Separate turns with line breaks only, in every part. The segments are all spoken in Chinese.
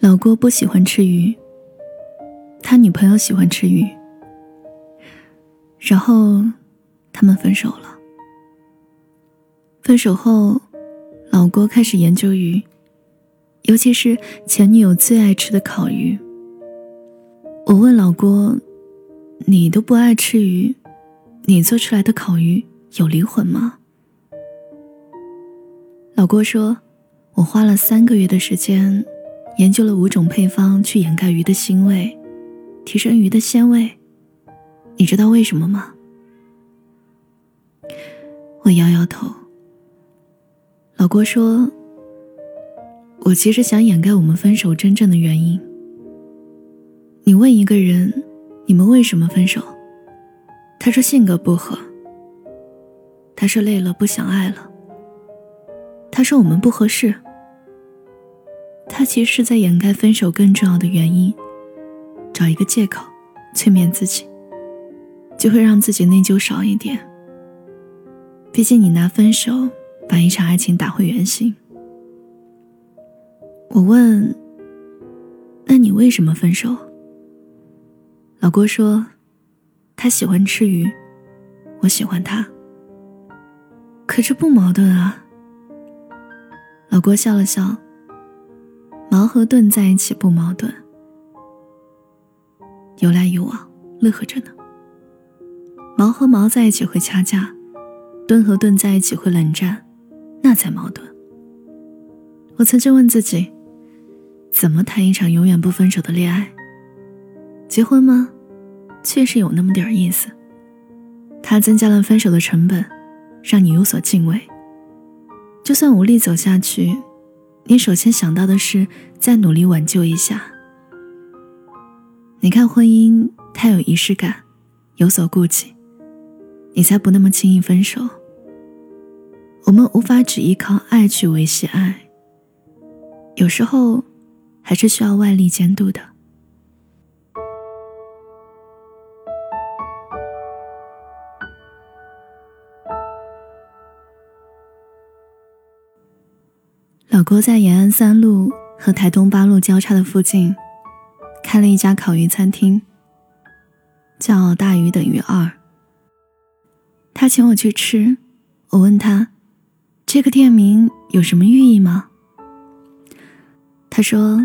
老郭不喜欢吃鱼，他女朋友喜欢吃鱼，然后他们分手了。分手后，老郭开始研究鱼，尤其是前女友最爱吃的烤鱼。我问老郭：“你都不爱吃鱼，你做出来的烤鱼有灵魂吗？”老郭说：“我花了三个月的时间，研究了五种配方去掩盖鱼的腥味，提升鱼的鲜味。你知道为什么吗？”我摇摇头。老郭说：“我其实想掩盖我们分手真正的原因。你问一个人，你们为什么分手？他说性格不合。他说累了，不想爱了。他说我们不合适。他其实是在掩盖分手更重要的原因，找一个借口催眠自己，就会让自己内疚少一点。毕竟你拿分手。”把一场爱情打回原形。我问：“那你为什么分手？”老郭说：“他喜欢吃鱼，我喜欢他。可这不矛盾啊。”老郭笑了笑：“矛和盾在一起不矛盾，有来有往，乐呵着呢。矛和矛在一起会掐架，盾和盾在一起会冷战。”那才矛盾。我曾经问自己，怎么谈一场永远不分手的恋爱？结婚吗？确实有那么点意思。它增加了分手的成本，让你有所敬畏。就算无力走下去，你首先想到的是再努力挽救一下。你看婚姻，太有仪式感，有所顾忌，你才不那么轻易分手。我们无法只依靠爱去维系爱，有时候还是需要外力监督的。老郭在延安三路和台东八路交叉的附近，开了一家烤鱼餐厅，叫“大鱼等于二”。他请我去吃，我问他。这个店名有什么寓意吗？他说：“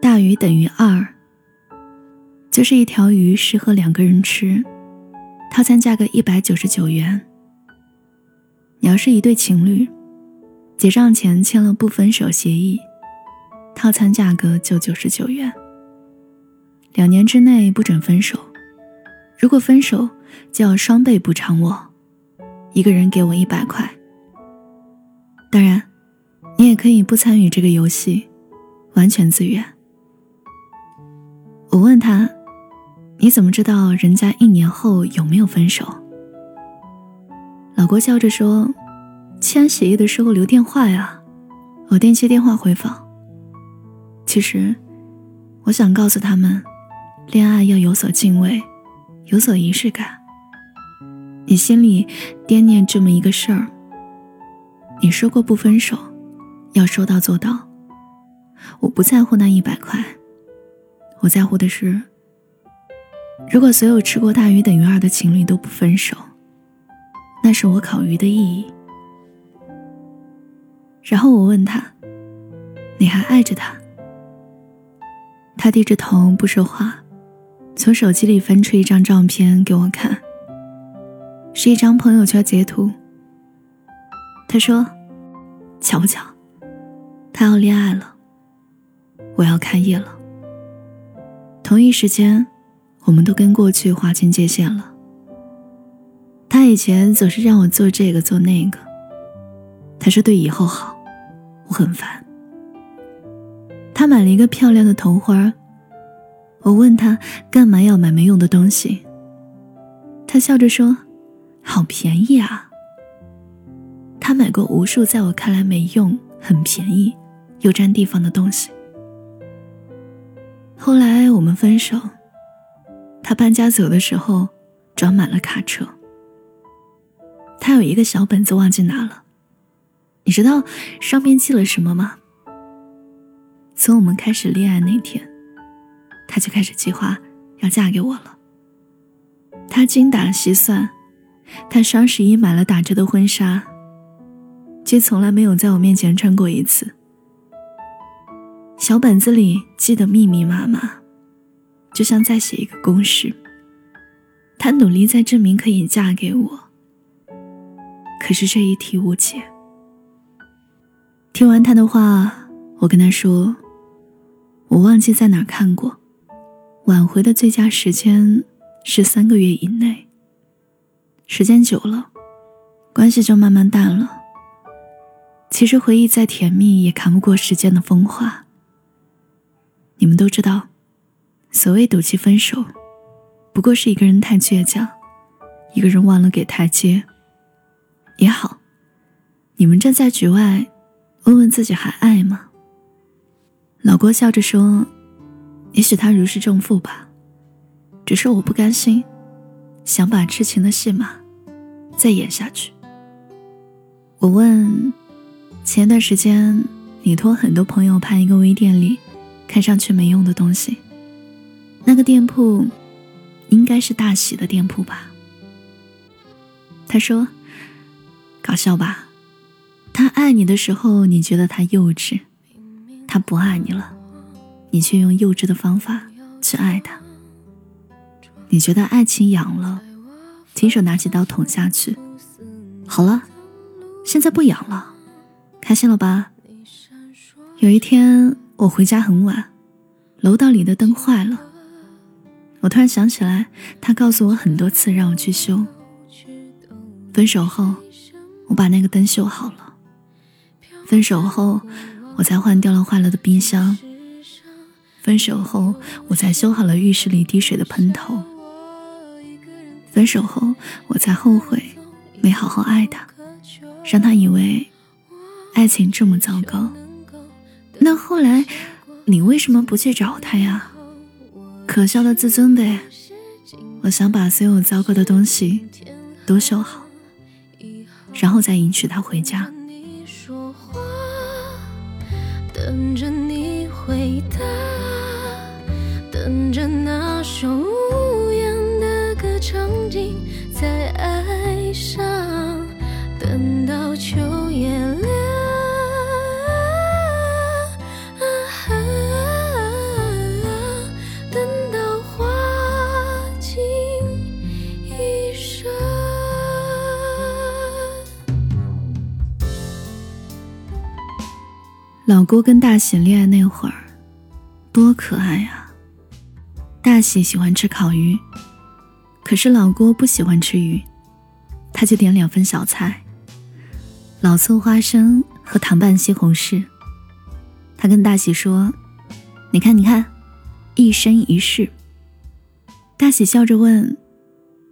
大鱼等于二，就是一条鱼适合两个人吃，套餐价格一百九十九元。你要是一对情侣，结账前签了不分手协议，套餐价格就九十九元。两年之内不准分手，如果分手就要双倍补偿我，一个人给我一百块。”当然，你也可以不参与这个游戏，完全自愿。我问他：“你怎么知道人家一年后有没有分手？”老郭笑着说：“签协议的时候留电话呀，我定期电话回访。”其实，我想告诉他们，恋爱要有所敬畏，有所仪式感。你心里惦念这么一个事儿。你说过不分手，要说到做到。我不在乎那一百块，我在乎的是，如果所有吃过大于等于二的情侣都不分手，那是我烤鱼的意义。然后我问他：“你还爱着他？”他低着头不说话，从手机里翻出一张照片给我看，是一张朋友圈截图。他说：“巧不巧，他要恋爱了，我要开业了。同一时间，我们都跟过去划清界限了。他以前总是让我做这个做那个，他说对以后好，我很烦。他买了一个漂亮的头花，我问他干嘛要买没用的东西，他笑着说：好便宜啊。”他买过无数在我看来没用、很便宜又占地方的东西。后来我们分手，他搬家走的时候装满了卡车。他有一个小本子忘记拿了，你知道上面记了什么吗？从我们开始恋爱那天，他就开始计划要嫁给我了。他精打细算，他双十一买了打折的婚纱，却从来没有在我面前穿过一次。小本子里记得密密麻麻，就像在写一个公式。他努力在证明可以嫁给我，可是这一题无解。听完他的话，我跟他说：“我忘记在哪儿看过，挽回的最佳时间是三个月以内。时间久了，关系就慢慢淡了。其实回忆再甜蜜，也扛不过时间的风化。你们都知道，所谓赌气分手。”不过是一个人太倔强，一个人忘了给台阶。也好，你们站在局外，问问自己还爱吗？老郭笑着说：“也许他如释重负吧，只是我不甘心，想把痴情的戏码再演下去。”我问：“前段时间你托很多朋友拍一个微店里看上去没用的东西，那个店铺？”应该是大喜的店铺吧。他说：“搞笑吧？他爱你的时候，你觉得他幼稚；他不爱你了，你却用幼稚的方法去爱他。你觉得爱情痒了，亲手拿起刀捅下去。好了，现在不痒了，开心了吧？有一天我回家很晚，楼道里的灯坏了。”我突然想起来，他告诉我很多次让我去修。分手后，我把那个灯修好了。分手后，我才换掉了坏了的冰箱。分手后，我才修好了浴室里滴水的喷头。分手后，我才后悔没好好爱他，让他以为爱情这么糟糕。那后来，你为什么不去找他呀？可笑的自尊呗！我想把所有糟糕的东西都修好，然后再迎娶她回家。等着你回答，等着那首无言的歌唱尽，再爱上，老郭跟大喜恋爱那会儿，多可爱呀！大喜喜欢吃烤鱼，可是老郭不喜欢吃鱼，他就点两份小菜：老醋花生和糖拌西红柿。他跟大喜说：“你看，你看，一生一世。”大喜笑着问：“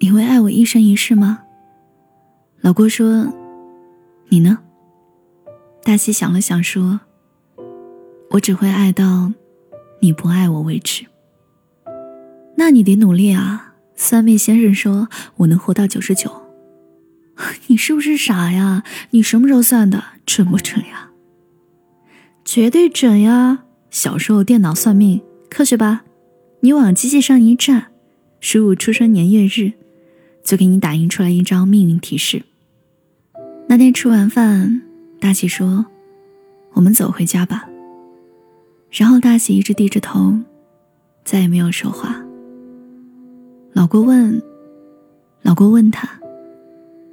你会爱我一生一世吗？”老郭说：“你呢？”大喜想了想说。我只会爱到你不爱我为止。那你得努力啊！算命先生说我能活到九十九，你是不是傻呀？你什么时候算的？准不准呀？绝对准呀！小时候电脑算命科学吧？你往机器上一站，输入出生年月日，就给你打印出来一张命运提示。那天吃完饭，大喜说：“我们走回家吧。”然后大喜一直低着头，再也没有说话。老郭问：“老郭问他，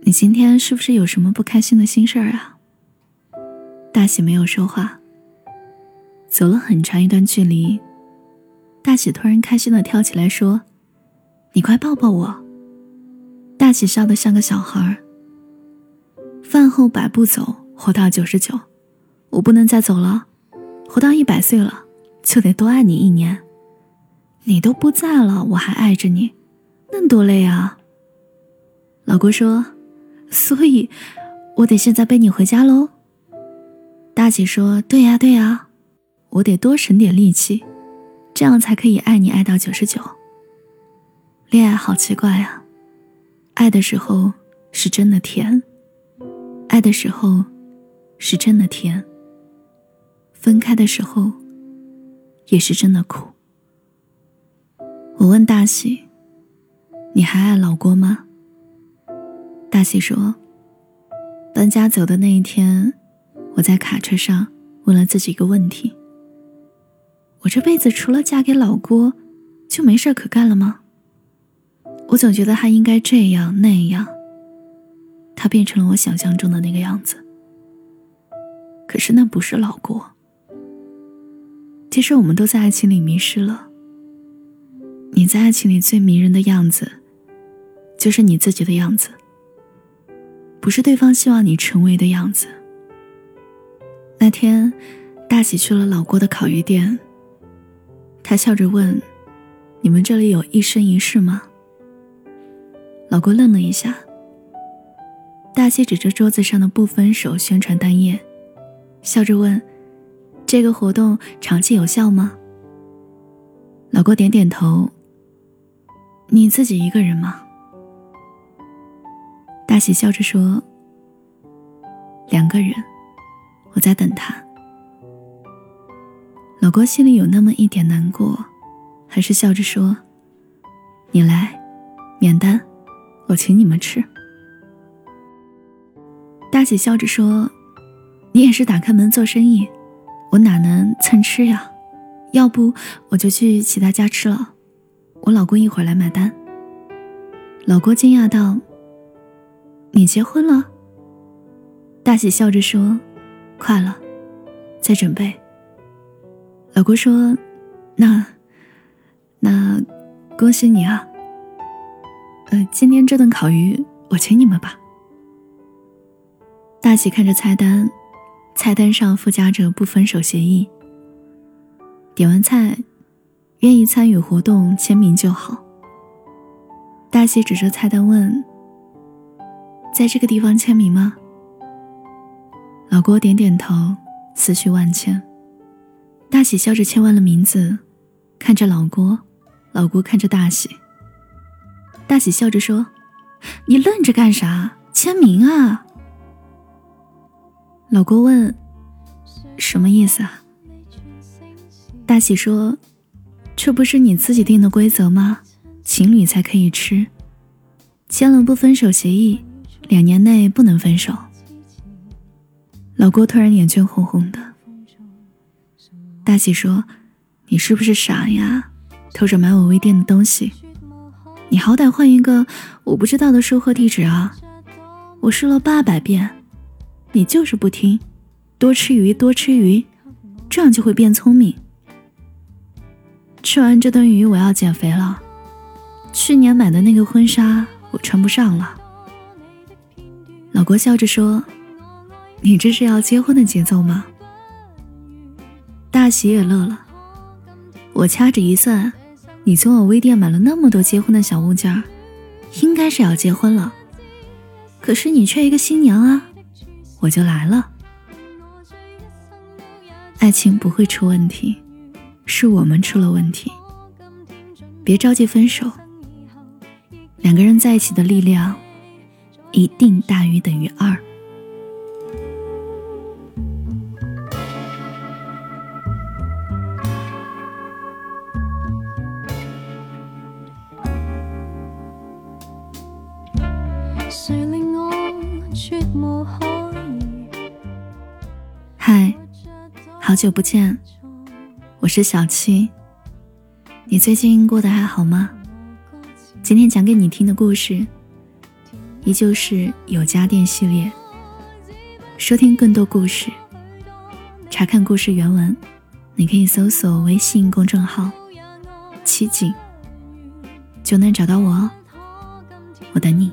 你今天是不是有什么不开心的心事儿啊？”大喜没有说话。走了很长一段距离，大喜突然开心的跳起来说：“你快抱抱我！”大喜笑得像个小孩儿。饭后百步走，活到九十九，我不能再走了。活到一百岁了，就得多爱你一年。你都不在了，我还爱着你，那多累啊！老郭说：“所以，我得现在背你回家喽。”大姐说：“对呀，对呀，我得多省点力气，这样才可以爱你爱到九十九。”恋爱好奇怪啊，爱的时候是真的甜，爱的时候是真的甜。分开的时候，也是真的苦。我问大喜：“你还爱老郭吗？”大喜说：“搬家走的那一天，我在卡车上问了自己一个问题：我这辈子除了嫁给老郭，就没事可干了吗？我总觉得他应该这样那样。他变成了我想象中的那个样子，可是那不是老郭。其实我们都在爱情里迷失了。”你在爱情里最迷人的样子，就是你自己的样子，不是对方希望你成为的样子。那天，大喜去了老郭的烤鱼店，他笑着问：“你们这里有一生一世吗？”老郭愣了一下。大喜指着桌子上的不分手宣传单页，笑着问：“这个活动长期有效吗？”老郭点点头。你自己一个人吗？大喜笑着说：“两个人，我在等他。”老郭心里有那么一点难过，还是笑着说：“你来，免单，我请你们吃。”大喜笑着说：“你也是打开门做生意，我哪能蹭吃呀？要不我就去其他家吃了。”我老公一会儿来买单。老郭惊讶道：“你结婚了？”大喜笑着说：“快了，在准备。”老郭说：“那，那，恭喜你啊！呃，今天这顿烤鱼我请你们吧。”大喜看着菜单，菜单上附加着不分手协议。点完菜。愿意参与活动签名就好。大喜指着菜单问：“在这个地方签名吗？”老郭点点头，思绪万千。大喜笑着签完了名字，看着老郭，老郭看着大喜。大喜笑着说：“你愣着干啥？签名啊！”老郭问：“什么意思啊？”大喜说。这不是你自己定的规则吗？情侣才可以吃，签了不分手协议，两年内不能分手。老郭突然眼圈红红的。大喜说：“你是不是傻呀？偷着买我微店的东西？你好歹换一个我不知道的收货地址啊！我说了八百遍，你就是不听。多吃鱼，多吃鱼，这样就会变聪明。”吃完这顿鱼，我要减肥了。去年买的那个婚纱我穿不上了。老郭笑着说：“你这是要结婚的节奏吗？”大喜也乐了。我掐指一算，你从我微店买了那么多结婚的小物件，应该是要结婚了。可是你缺一个新娘啊，我就来了。爱情不会出问题。是我们出了问题，别着急分手。两个人在一起的力量，一定大于等于二。好久不见。我是小七，你最近过得还好吗？今天讲给你听的故事，依旧是有家电系列。收听更多故事，查看故事原文，你可以搜索微信公众号“七景”，就能找到我哦。我等你。